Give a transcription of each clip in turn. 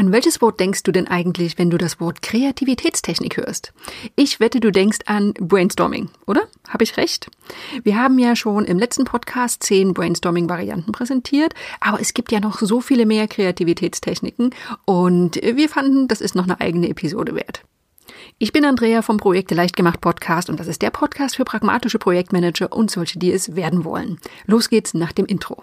An welches Wort denkst du denn eigentlich, wenn du das Wort Kreativitätstechnik hörst? Ich wette, du denkst an Brainstorming, oder? Habe ich recht? Wir haben ja schon im letzten Podcast zehn Brainstorming-Varianten präsentiert, aber es gibt ja noch so viele mehr Kreativitätstechniken und wir fanden, das ist noch eine eigene Episode wert. Ich bin Andrea vom Projekte leicht gemacht Podcast und das ist der Podcast für pragmatische Projektmanager und solche, die es werden wollen. Los geht's nach dem Intro.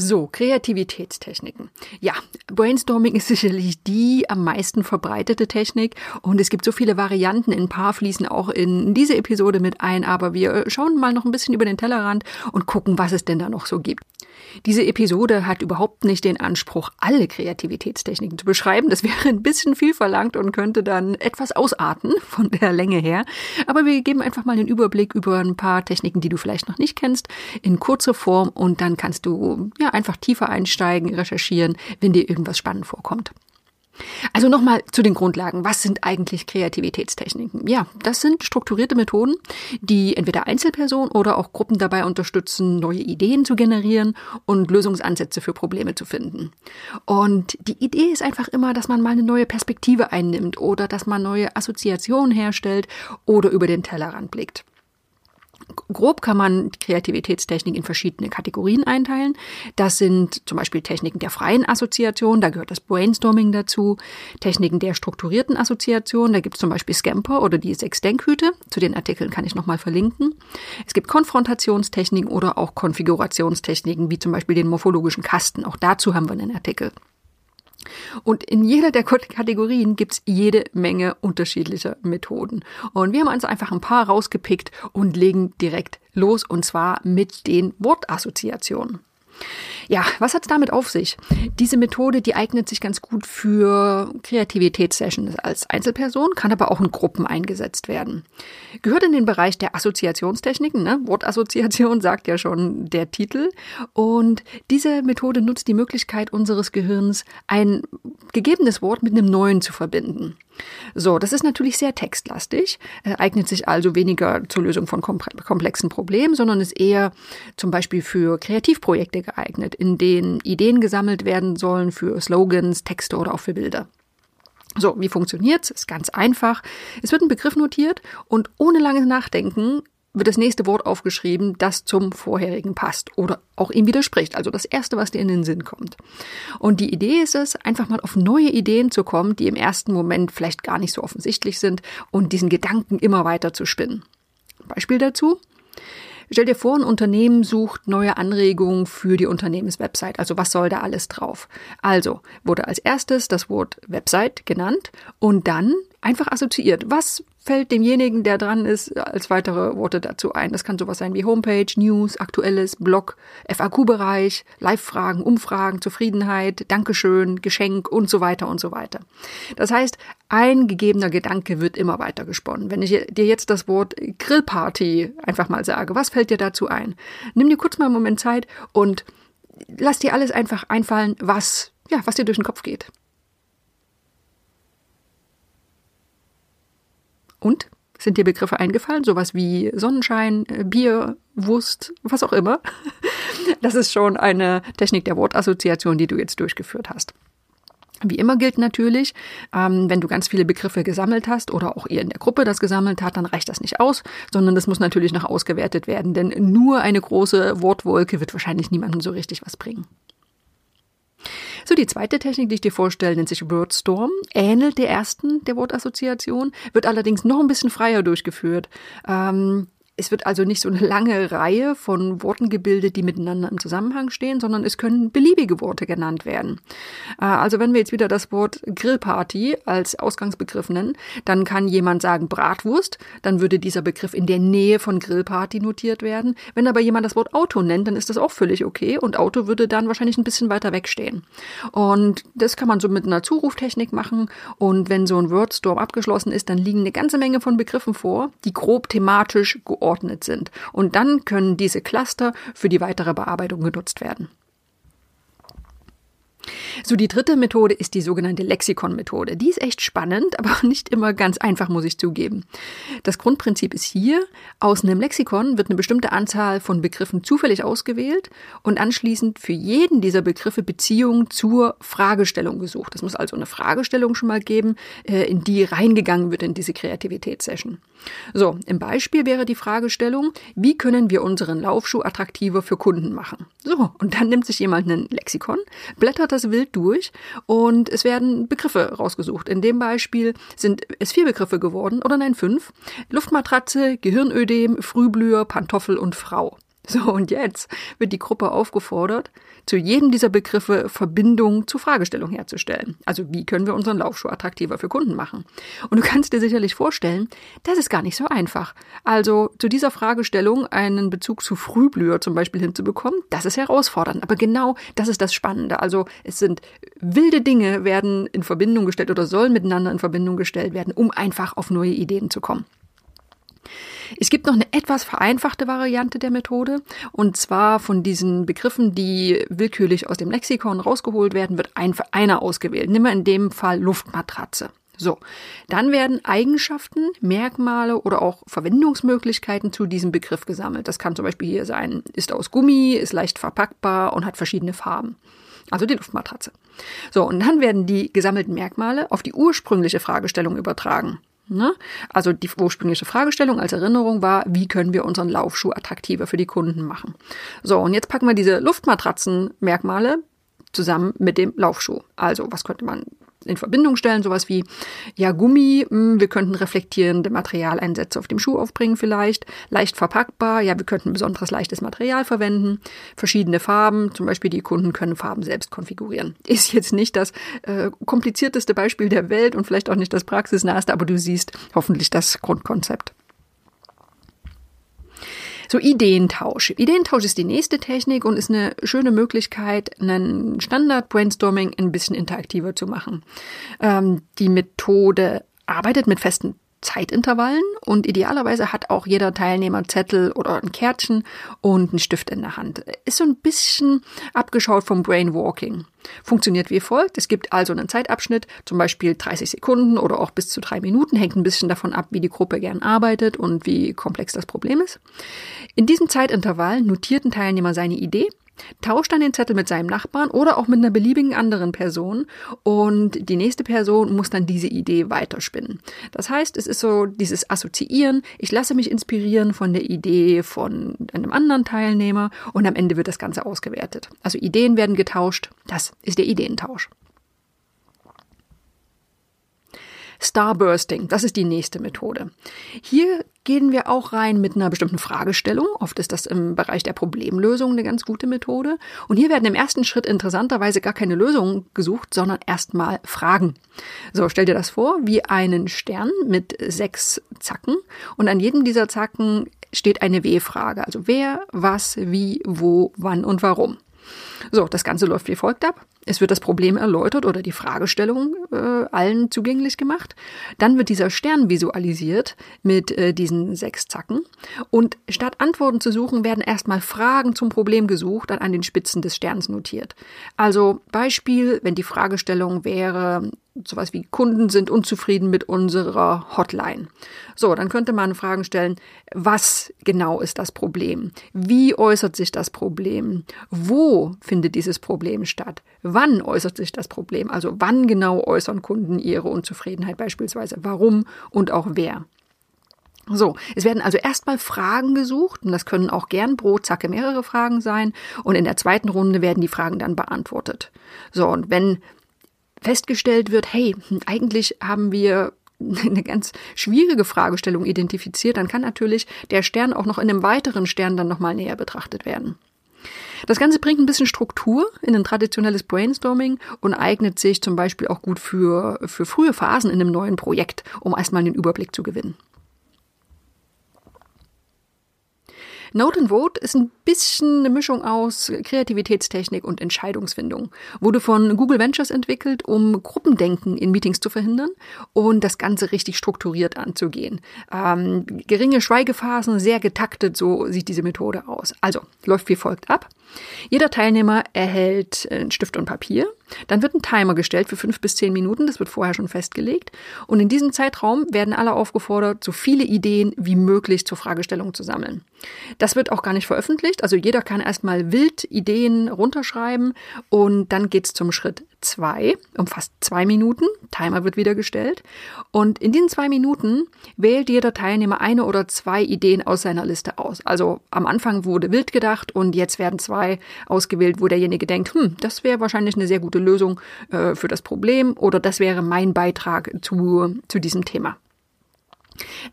So, Kreativitätstechniken. Ja, Brainstorming ist sicherlich die am meisten verbreitete Technik und es gibt so viele Varianten. Ein paar fließen auch in diese Episode mit ein, aber wir schauen mal noch ein bisschen über den Tellerrand und gucken, was es denn da noch so gibt. Diese Episode hat überhaupt nicht den Anspruch, alle Kreativitätstechniken zu beschreiben. Das wäre ein bisschen viel verlangt und könnte dann etwas ausarten von der Länge her. Aber wir geben einfach mal den Überblick über ein paar Techniken, die du vielleicht noch nicht kennst, in kurzer Form und dann kannst du ja einfach tiefer einsteigen, recherchieren, wenn dir irgendwas spannend vorkommt. Also nochmal zu den Grundlagen. Was sind eigentlich Kreativitätstechniken? Ja, das sind strukturierte Methoden, die entweder Einzelpersonen oder auch Gruppen dabei unterstützen, neue Ideen zu generieren und Lösungsansätze für Probleme zu finden. Und die Idee ist einfach immer, dass man mal eine neue Perspektive einnimmt oder dass man neue Assoziationen herstellt oder über den Tellerrand blickt grob kann man Kreativitätstechnik in verschiedene Kategorien einteilen. Das sind zum Beispiel Techniken der freien Assoziation, da gehört das Brainstorming dazu. Techniken der strukturierten Assoziation, da gibt es zum Beispiel Scamper oder die sechs Denkhüte. Zu den Artikeln kann ich nochmal verlinken. Es gibt Konfrontationstechniken oder auch Konfigurationstechniken, wie zum Beispiel den morphologischen Kasten. Auch dazu haben wir einen Artikel. Und in jeder der Kategorien gibt's jede Menge unterschiedlicher Methoden. Und wir haben uns einfach ein paar rausgepickt und legen direkt los, und zwar mit den Wortassoziationen. Ja, was hat's damit auf sich? Diese Methode, die eignet sich ganz gut für Kreativitätssessions als Einzelperson, kann aber auch in Gruppen eingesetzt werden. Gehört in den Bereich der Assoziationstechniken, ne? Wortassoziation sagt ja schon der Titel. Und diese Methode nutzt die Möglichkeit unseres Gehirns, ein gegebenes Wort mit einem neuen zu verbinden. So, das ist natürlich sehr textlastig, äh, eignet sich also weniger zur Lösung von komplexen Problemen, sondern ist eher zum Beispiel für Kreativprojekte geeignet, in denen Ideen gesammelt werden sollen für Slogans, Texte oder auch für Bilder. So, wie funktioniert's? Ist ganz einfach. Es wird ein Begriff notiert und ohne langes Nachdenken wird das nächste Wort aufgeschrieben, das zum vorherigen passt oder auch ihm widerspricht. Also das erste, was dir in den Sinn kommt. Und die Idee ist es, einfach mal auf neue Ideen zu kommen, die im ersten Moment vielleicht gar nicht so offensichtlich sind und diesen Gedanken immer weiter zu spinnen. Beispiel dazu. Stell dir vor, ein Unternehmen sucht neue Anregungen für die Unternehmenswebsite. Also was soll da alles drauf? Also wurde als erstes das Wort Website genannt und dann einfach assoziiert. Was fällt demjenigen, der dran ist, als weitere Worte dazu ein? Das kann sowas sein wie Homepage, News, aktuelles, Blog, FAQ-Bereich, Live-Fragen, Umfragen, Zufriedenheit, Dankeschön, Geschenk und so weiter und so weiter. Das heißt, ein gegebener Gedanke wird immer weiter gesponnen. Wenn ich dir jetzt das Wort Grillparty einfach mal sage, was fällt dir dazu ein? Nimm dir kurz mal einen Moment Zeit und lass dir alles einfach einfallen, was, ja, was dir durch den Kopf geht. Und? Sind dir Begriffe eingefallen? Sowas wie Sonnenschein, äh, Bier, Wurst, was auch immer. Das ist schon eine Technik der Wortassoziation, die du jetzt durchgeführt hast. Wie immer gilt natürlich, ähm, wenn du ganz viele Begriffe gesammelt hast oder auch ihr in der Gruppe das gesammelt hat, dann reicht das nicht aus, sondern das muss natürlich noch ausgewertet werden, denn nur eine große Wortwolke wird wahrscheinlich niemandem so richtig was bringen. So, die zweite Technik, die ich dir vorstelle, nennt sich Wordstorm, ähnelt der ersten der Wortassoziation, wird allerdings noch ein bisschen freier durchgeführt. Ähm, Es wird also nicht so eine lange Reihe von Worten gebildet, die miteinander im Zusammenhang stehen, sondern es können beliebige Worte genannt werden. Äh, also wenn wir jetzt wieder das Wort Grillparty als Ausgangsbegriff nennen, dann kann jemand sagen Bratwurst, dann würde dieser Begriff in der Nähe von Grillparty notiert werden. Wenn aber jemand das Wort Auto nennt, dann ist das auch völlig okay und Auto würde dann wahrscheinlich ein bisschen weiter wegstehen. Und das kann man so mit einer Zuruftechnik machen und wenn so ein Wordstorm abgeschlossen ist, dann liegen eine ganze Menge von Begriffen vor, die grob thematisch geordnet geordnet sind. Und dann können diese Cluster für die weitere Bearbeitung genutzt werden. So, die dritte Methode ist die sogenannte Lexikon-Methode. Die ist echt spannend, aber nicht immer ganz einfach, muss ich zugeben. Das Grundprinzip ist hier, aus einem Lexikon wird eine bestimmte Anzahl von Begriffen zufällig ausgewählt und anschließend für jeden dieser Begriffe Beziehungen zur Fragestellung gesucht. Es muss also eine Fragestellung schon mal geben, äh, in die reingegangen wird in diese Kreativitätssession. So, im Beispiel wäre die Fragestellung, wie können wir unseren Laufschuh attraktiver für Kunden machen? So, und dann nimmt sich jemand ein Lexikon, blättert das wild durch und es werden Begriffe rausgesucht. In dem Beispiel sind es vier Begriffe geworden, oder nein, fünf. Luftmatratze, Gehirnödem, Frühblüher, Pantoffel und Frau. So, und jetzt wird die Gruppe aufgefordert, zu jedem dieser Begriffe Verbindungen zur Fragestellung herzustellen. Also wie können wir unseren Laufschuh attraktiver für Kunden machen? Und du kannst dir sicherlich vorstellen, das ist gar nicht so einfach. Also zu dieser Fragestellung einen Bezug zu Frühblüher zum Beispiel hinzubekommen, das ist herausfordernd. Aber genau das ist das Spannende. Also es sind wilde Dinge werden in Verbindung gestellt oder sollen miteinander in Verbindung gestellt werden, um einfach auf neue Ideen zu kommen. Es gibt noch eine etwas vereinfachte Variante der Methode. Und zwar von diesen Begriffen, die willkürlich aus dem Lexikon rausgeholt werden, wird ein, einer ausgewählt. Nimm mal in dem Fall Luftmatratze. So, dann werden Eigenschaften, Merkmale oder auch Verwendungsmöglichkeiten zu diesem Begriff gesammelt. Das kann zum Beispiel hier sein, ist aus Gummi, ist leicht verpackbar und hat verschiedene Farben. Also die Luftmatratze. So, und dann werden die gesammelten Merkmale auf die ursprüngliche Fragestellung übertragen. Ne? Also die ursprüngliche Fragestellung als Erinnerung war, wie können wir unseren Laufschuh attraktiver für die Kunden machen? So, und jetzt packen wir diese Luftmatratzenmerkmale zusammen mit dem Laufschuh. Also, was könnte man in Verbindung stellen, sowas wie, ja, Gummi, mh, hm, wir könnten reflektierende Materialeinsätze auf dem Schuh aufbringen vielleicht, leicht verpackbar, ja, wir könnten besonderes leichtes Material verwenden, verschiedene Farben, zum Beispiel die Kunden können Farben selbst konfigurieren. Ist jetzt nicht das äh, komplizierteste Beispiel der Welt und vielleicht auch nicht das praxisnaheste, aber du siehst hoffentlich das Grundkonzept. So Ideentausch. Ideentausch ist die nächste Technik und ist eine schöne Möglichkeit, einen Standard-Brainstorming ein bisschen interaktiver zu machen. Ähm, die Methode arbeitet mit festen Zeitintervallen und idealerweise hat auch jeder Teilnehmer Zettel oder ein Kärtchen und einen Stift in der Hand. Ist so ein bisschen abgeschaut vom Brainwalking. Funktioniert wie folgt. Es gibt also einen Zeitabschnitt, zum Beispiel 30 Sekunden oder auch bis zu drei Minuten, hängt ein bisschen davon ab, wie die Gruppe gern arbeitet und wie komplex das Problem ist. In diesem Zeitintervall notiert ein Teilnehmer seine Idee tauscht dann den Zettel mit seinem Nachbarn oder auch mit einer beliebigen anderen Person und die nächste Person muss dann diese Idee weiterspinnen. Das heißt, es ist so dieses Assoziieren, ich lasse mich inspirieren von der Idee von einem anderen Teilnehmer und am Ende wird das Ganze ausgewertet. Also Ideen werden getauscht, das ist der Ideentausch. Starbursting, das ist die nächste Methode. Hier gehen wir auch rein mit einer bestimmten Fragestellung. Oft ist das im Bereich der Problemlösung eine ganz gute Methode. Und hier werden im ersten Schritt interessanterweise gar keine Lösungen gesucht, sondern erstmal Fragen. So, stell dir das vor, wie einen Stern mit sechs Zacken und an jedem dieser Zacken steht eine W-Frage. Also wer, was, wie, wo, wann und warum. So, das Ganze läuft wie folgt ab. Es wird das Problem erläutert oder die Fragestellung äh, allen zugänglich gemacht. Dann wird dieser Stern visualisiert mit äh, diesen sechs Zacken. Und statt Antworten zu suchen, werden erstmal Fragen zum Problem gesucht und an den Spitzen des Sterns notiert. Also Beispiel, wenn die Fragestellung wäre, sowas wie Kunden sind unzufrieden mit unserer Hotline. So, dann könnte man Fragen stellen, was genau ist das Problem? Wie äußert sich das Problem? Wo findet dieses Problem statt? Wann äußert sich das Problem? Also wann genau äußern Kunden ihre Unzufriedenheit beispielsweise? Warum und auch wer? So, es werden also erstmal Fragen gesucht und das können auch gern pro Zacke mehrere Fragen sein und in der zweiten Runde werden die Fragen dann beantwortet. So, und wenn festgestellt wird, hey, eigentlich haben wir eine ganz schwierige Fragestellung identifiziert, dann kann natürlich der Stern auch noch in einem weiteren Stern dann nochmal näher betrachtet werden. Das Ganze bringt ein bisschen Struktur in ein traditionelles Brainstorming und eignet sich zum Beispiel auch gut für, für frühe Phasen in einem neuen Projekt, um erstmal den Überblick zu gewinnen. Note and Vote ist ein bisschen eine Mischung aus Kreativitätstechnik und Entscheidungsfindung. Wurde von Google Ventures entwickelt, um Gruppendenken in Meetings zu verhindern und das Ganze richtig strukturiert anzugehen. Ähm, geringe Schweigephasen, sehr getaktet, so sieht diese Methode aus. Also läuft wie folgt ab. Jeder Teilnehmer erhält einen Stift und Papier. Dann wird ein Timer gestellt für fünf bis zehn Minuten. Das wird vorher schon festgelegt. Und in diesem Zeitraum werden alle aufgefordert, so viele Ideen wie möglich zur Fragestellung zu sammeln. Das wird auch gar nicht veröffentlicht. Also jeder kann erstmal wild Ideen runterschreiben und dann geht's zum Schritt zwei, um fast zwei Minuten. Timer wird wieder gestellt. Und in diesen zwei Minuten wählt jeder Teilnehmer eine oder zwei Ideen aus seiner Liste aus. Also am Anfang wurde wild gedacht und jetzt werden zwei ausgewählt, wo derjenige denkt, hm, das wäre wahrscheinlich eine sehr gute Lösung äh, für das Problem oder das wäre mein Beitrag zu, zu diesem Thema.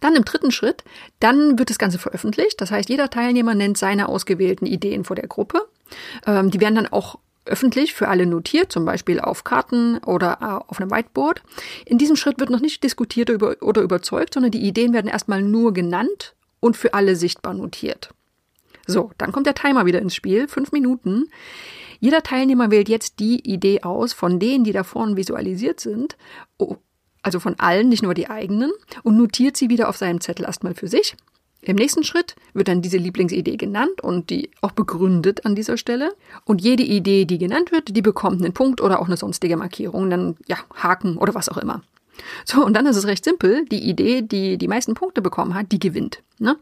Dann im dritten Schritt, dann wird das Ganze veröffentlicht. Das heißt, jeder Teilnehmer nennt seine ausgewählten Ideen vor der Gruppe. Ähm, die werden dann auch öffentlich für alle notiert, zum Beispiel auf Karten oder äh, auf einem Whiteboard. In diesem Schritt wird noch nicht diskutiert oder überzeugt, sondern die Ideen werden erstmal nur genannt und für alle sichtbar notiert. So, dann kommt der Timer wieder ins Spiel, fünf Minuten. Jeder Teilnehmer wählt jetzt die Idee aus von denen, die da vorne visualisiert sind, also von allen, nicht nur die eigenen, und notiert sie wieder auf seinem Zettel erstmal für sich im nächsten Schritt wird dann diese Lieblingsidee genannt und die auch begründet an dieser Stelle. Und jede Idee, die genannt wird, die bekommt einen Punkt oder auch eine sonstige Markierung, dann ja, Haken oder was auch immer. So, und dann ist es recht simpel. Die Idee, die die meisten Punkte bekommen hat, die gewinnt. Ne?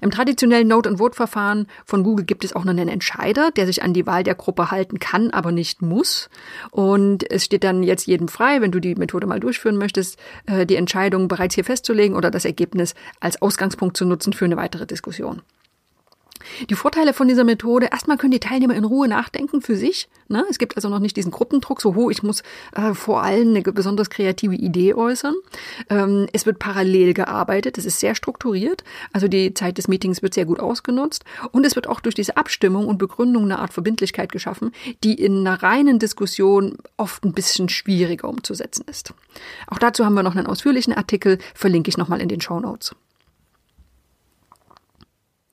Im traditionellen Note-and-Vote-Verfahren von Google gibt es auch noch einen Entscheider, der sich an die Wahl der Gruppe halten kann, aber nicht muss. Und es steht dann jetzt jedem frei, wenn du die Methode mal durchführen möchtest, äh, die Entscheidung bereits hier festzulegen oder das Ergebnis als Ausgangspunkt zu nutzen für eine weitere Diskussion. Die Vorteile von dieser Methode, erstmal können die Teilnehmer in Ruhe nachdenken für sich. Ne? Es gibt also noch nicht diesen Gruppendruck, so, ho, ich muss äh, vor allem eine besonders kreative Idee äußern. Ähm, es wird parallel gearbeitet, es ist sehr strukturiert, also die Zeit des Meetings wird sehr gut ausgenutzt und es wird auch durch diese Abstimmung und Begründung eine Art Verbindlichkeit geschaffen, die in einer reinen Diskussion oft ein bisschen schwieriger umzusetzen ist. Auch dazu haben wir noch einen ausführlichen Artikel, verlinke ich nochmal in den Show Notes.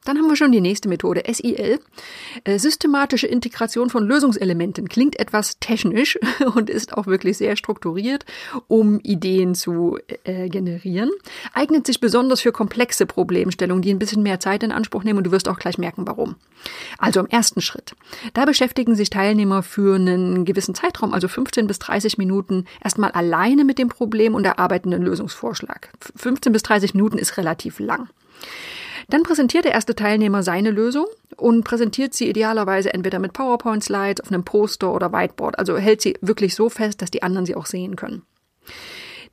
Dann haben wir schon die nächste Methode, SIL. Äh, systematische Integration von Lösungselementen klingt etwas technisch und ist auch wirklich sehr strukturiert, um Ideen zu äh, generieren. Eignet sich besonders für komplexe Problemstellungen, die ein bisschen mehr Zeit in Anspruch nehmen und du wirst auch gleich merken, warum. Also im ersten Schritt. Da beschäftigen sich Teilnehmer für einen gewissen Zeitraum, also 15 bis 30 Minuten, erstmal alleine mit dem Problem und erarbeiten einen Lösungsvorschlag. 15 bis 30 Minuten ist relativ lang. Dann präsentiert der erste Teilnehmer seine Lösung und präsentiert sie idealerweise entweder mit PowerPoint-Slides, auf einem Poster oder Whiteboard. Also hält sie wirklich so fest, dass die anderen sie auch sehen können.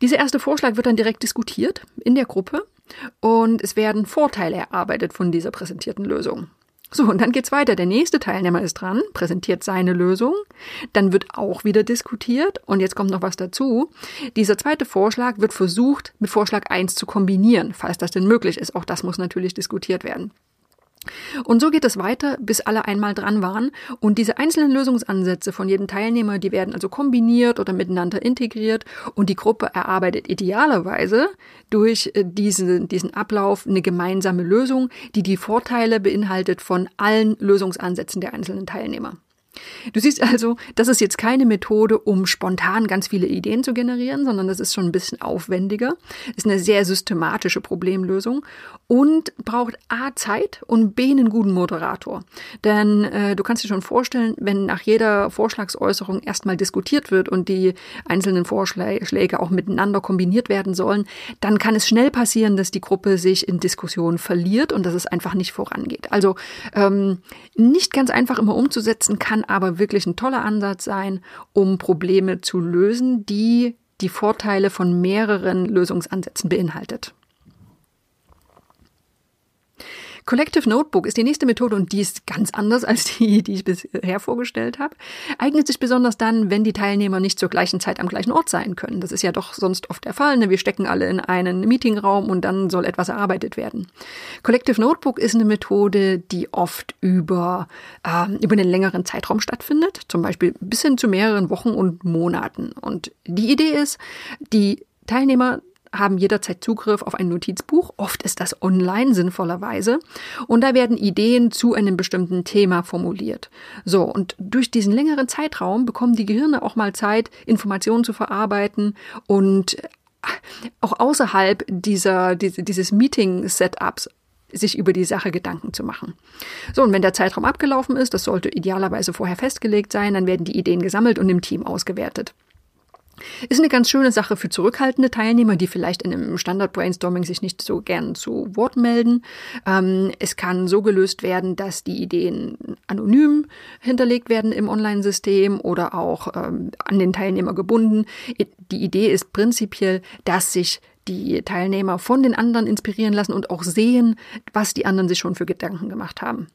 Dieser erste Vorschlag wird dann direkt diskutiert in der Gruppe und es werden Vorteile erarbeitet von dieser präsentierten Lösung. So, und dann geht's weiter. Der nächste Teilnehmer ist dran, präsentiert seine Lösung. Dann wird auch wieder diskutiert. Und jetzt kommt noch was dazu. Dieser zweite Vorschlag wird versucht, mit Vorschlag 1 zu kombinieren, falls das denn möglich ist. Auch das muss natürlich diskutiert werden. Und so geht es weiter, bis alle einmal dran waren. Und diese einzelnen Lösungsansätze von jedem Teilnehmer, die werden also kombiniert oder miteinander integriert. Und die Gruppe erarbeitet idealerweise durch äh, diesen, diesen Ablauf eine gemeinsame Lösung, die die Vorteile beinhaltet von allen Lösungsansätzen der einzelnen Teilnehmer. Du siehst also, das ist jetzt keine Methode, um spontan ganz viele Ideen zu generieren, sondern das ist schon ein bisschen aufwendiger, ist eine sehr systematische Problemlösung und braucht A Zeit und B einen guten Moderator. Denn äh, du kannst dir schon vorstellen, wenn nach jeder Vorschlagsäußerung erstmal diskutiert wird und die einzelnen Vorschläge auch miteinander kombiniert werden sollen, dann kann es schnell passieren, dass die Gruppe sich in Diskussionen verliert und dass es einfach nicht vorangeht. Also ähm, nicht ganz einfach immer umzusetzen kann kann aber wirklich ein toller Ansatz sein, um Probleme zu lösen, die die Vorteile von mehreren Lösungsansätzen beinhaltet. Collective Notebook ist die nächste Methode und die ist ganz anders als die, die ich bisher vorgestellt habe. Eignet sich besonders dann, wenn die Teilnehmer nicht zur gleichen Zeit am gleichen Ort sein können. Das ist ja doch sonst oft der Fall. Ne? Wir stecken alle in einen Meetingraum und dann soll etwas erarbeitet werden. Collective Notebook ist eine Methode, die oft über, äh, über einen längeren Zeitraum stattfindet, zum Beispiel bis hin zu mehreren Wochen und Monaten. Und die Idee ist, die Teilnehmer haben jederzeit Zugriff auf ein Notizbuch. Oft ist das online sinnvollerweise. Und da werden Ideen zu einem bestimmten Thema formuliert. So, und durch diesen längeren Zeitraum bekommen die Gehirne auch mal Zeit, Informationen zu verarbeiten und auch außerhalb dieser, dieses Meeting-Setups sich über die Sache Gedanken zu machen. So, und wenn der Zeitraum abgelaufen ist, das sollte idealerweise vorher festgelegt sein, dann werden die Ideen gesammelt und im Team ausgewertet. Ist eine ganz schöne Sache für zurückhaltende Teilnehmer, die vielleicht in einem Standard-Brainstorming sich nicht so gern zu Wort melden. Ähm, es kann so gelöst werden, dass die Ideen anonym hinterlegt werden im Online-System oder auch ähm, an den Teilnehmer gebunden. Die Idee ist prinzipiell, dass sich die Teilnehmer von den anderen inspirieren lassen und auch sehen, was die anderen sich schon für Gedanken gemacht haben.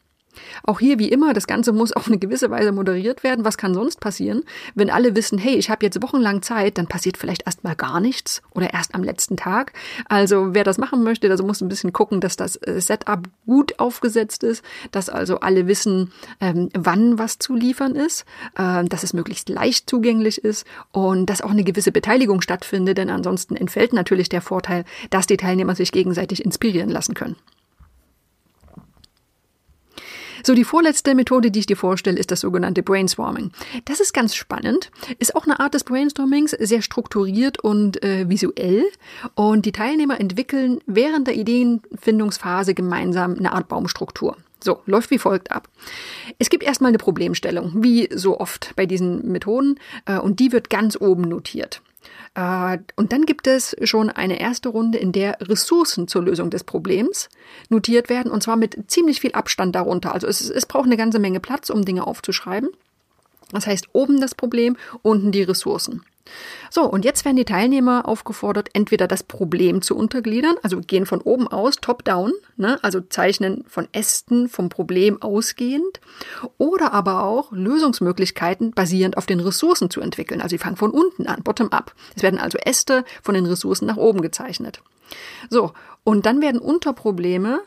Auch hier wie immer, das Ganze muss auf eine gewisse Weise moderiert werden. Was kann sonst passieren? Wenn alle wissen, hey, ich habe jetzt wochenlang Zeit, dann passiert vielleicht erstmal gar nichts oder erst am letzten Tag. Also wer das machen möchte, also muss ein bisschen gucken, dass das äh, Setup gut aufgesetzt ist, dass also alle wissen, ähm, wann was zu liefern ist, äh, dass es möglichst leicht zugänglich ist und dass auch eine gewisse Beteiligung stattfindet, denn ansonsten entfällt natürlich der Vorteil, dass die Teilnehmer sich gegenseitig inspirieren lassen können. So, die vorletzte Methode, die ich dir vorstelle, ist das sogenannte Brainstorming. Das ist ganz spannend, ist auch eine Art des Brainstormings, sehr strukturiert und äh, visuell. Und die Teilnehmer entwickeln während der Ideenfindungsphase gemeinsam eine Art Baumstruktur. So, läuft wie folgt ab. Es gibt erstmal eine Problemstellung, wie so oft bei diesen Methoden, äh, und die wird ganz oben notiert. Äh, und dann gibt es schon eine erste Runde, in der Ressourcen zur Lösung des Problems notiert werden, und zwar mit ziemlich viel Abstand darunter. Also es, es braucht eine ganze Menge Platz, um Dinge aufzuschreiben. Das heißt, oben das Problem, unten die Ressourcen. So, und jetzt werden die Teilnehmer aufgefordert, entweder das Problem zu untergliedern, also gehen von oben aus, top-down, ne, also zeichnen von Ästen vom Problem ausgehend, oder aber auch Lösungsmöglichkeiten basierend auf den Ressourcen zu entwickeln. Also sie fangen von unten an, bottom-up. Es werden also Äste von den Ressourcen nach oben gezeichnet. So, und dann werden Unterprobleme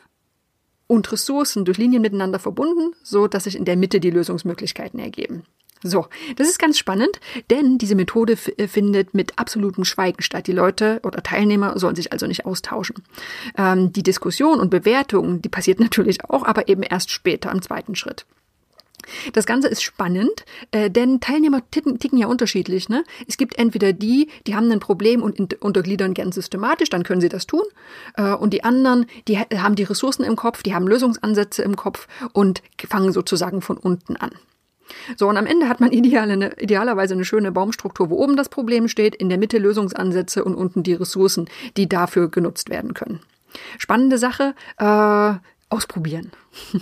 und Ressourcen durch Linien miteinander verbunden, so dass sich in der Mitte die Lösungsmöglichkeiten ergeben. So, das ist ganz spannend, denn diese Methode äh, findet mit absolutem Schweigen statt. Die Leute oder Teilnehmer sollen sich also nicht austauschen. Ähm, die Diskussion und Bewertung, die passiert natürlich auch, aber eben erst später im zweiten Schritt. Das Ganze ist spannend, äh, denn Teilnehmer ticken, ticken ja unterschiedlich. Ne? Es gibt entweder die, die haben ein Problem und untergliedern gern systematisch, dann können sie das tun. Äh, und die anderen, die haben die Ressourcen im Kopf, die haben Lösungsansätze im Kopf und fangen sozusagen von unten an. So, und am Ende hat man ideal eine, idealerweise eine schöne Baumstruktur, wo oben das Problem steht, in der Mitte Lösungsansätze und unten die Ressourcen, die dafür genutzt werden können. Spannende Sache, äh, ausprobieren.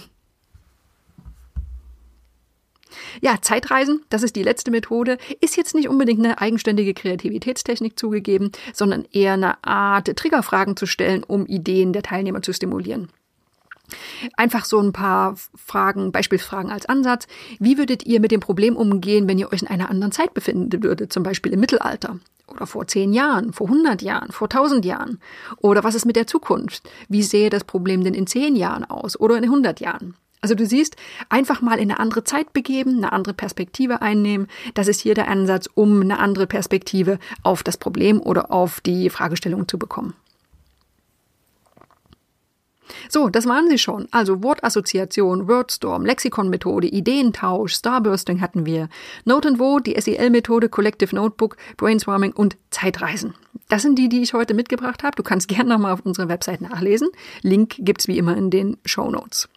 Ja, Zeitreisen, das ist die letzte Methode, ist jetzt nicht unbedingt eine eigenständige Kreativitätstechnik zugegeben, sondern eher eine Art, Triggerfragen zu stellen, um Ideen der Teilnehmer zu stimulieren. Einfach so ein paar Fragen, Beispielsfragen als Ansatz. Wie würdet ihr mit dem Problem umgehen, wenn ihr euch in einer anderen Zeit befinden würdet, zum Beispiel im Mittelalter? Oder vor zehn Jahren, vor hundert Jahren, vor tausend Jahren? Oder was ist mit der Zukunft? Wie sähe das Problem denn in zehn Jahren aus oder in hundert Jahren? Also du siehst, einfach mal in eine andere Zeit begeben, eine andere Perspektive einnehmen. Das ist hier der Ansatz, um eine andere Perspektive auf das Problem oder auf die Fragestellung zu bekommen. So, das waren sie schon. Also Wortassoziation, Wordstorm, Lexikonmethode, Ideentausch, Starbursting hatten wir, Note and Vote, die SEL-Methode, Collective Notebook, Brainstorming und Zeitreisen. Das sind die, die ich heute mitgebracht habe. Du kannst gerne nochmal auf unserer Website nachlesen. Link gibt's wie immer in den Show Notes.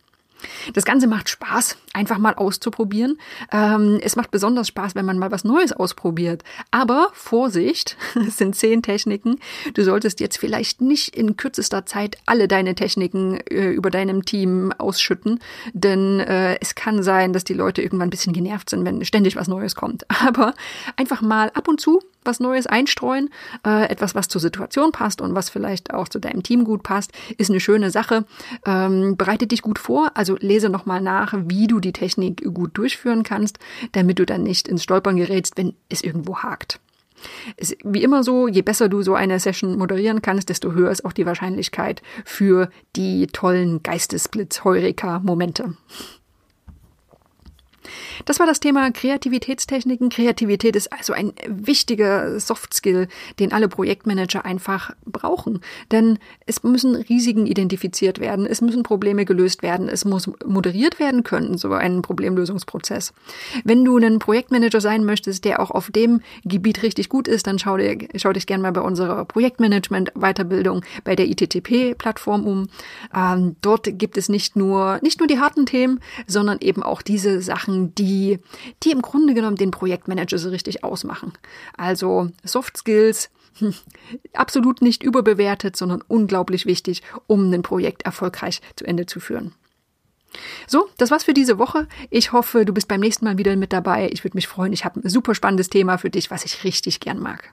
Das Ganze macht Spaß, einfach mal auszuprobieren. Ähm, es macht besonders Spaß, wenn man mal was Neues ausprobiert. Aber Vorsicht, es sind zehn Techniken. Du solltest jetzt vielleicht nicht in kürzester Zeit alle deine Techniken äh, über deinem Team ausschütten, denn äh, es kann sein, dass die Leute irgendwann ein bisschen genervt sind, wenn ständig was Neues kommt. Aber einfach mal ab und zu was Neues einstreuen. Äh, etwas, was zur Situation passt und was vielleicht auch zu deinem Team gut passt, ist eine schöne Sache. Ähm, bereite dich gut vor, also lese nochmal nach, wie du die Technik gut durchführen kannst, damit du dann nicht ins Stolpern gerätst, wenn es irgendwo hakt. Ist wie immer so, je besser du so eine Session moderieren kannst, desto höher ist auch die Wahrscheinlichkeit für die tollen Geistesblitz-Heureka-Momente. Das war das Thema Kreativitätstechniken. Kreativität ist also ein wichtiger Soft Skill, den alle Projektmanager einfach brauchen. Denn es müssen Risiken identifiziert werden, es müssen Probleme gelöst werden, es muss moderiert werden können, so ein Problemlösungsprozess. Wenn du ein Projektmanager sein möchtest, der auch auf dem Gebiet richtig gut ist, dann schau, dir, schau dich gerne mal bei unserer Projektmanagement-Weiterbildung bei der ITTP-Plattform um. Ähm, dort gibt es nicht nur, nicht nur die harten Themen, sondern eben auch diese Sachen, die die, im Grunde genommen den Projektmanager so richtig ausmachen. Also Soft Skills, absolut nicht überbewertet, sondern unglaublich wichtig, um ein Projekt erfolgreich zu Ende zu führen. So, das war's für diese Woche. Ich hoffe, du bist beim nächsten Mal wieder mit dabei. Ich würde mich freuen. Ich habe ein super spannendes Thema für dich, was ich richtig gern mag.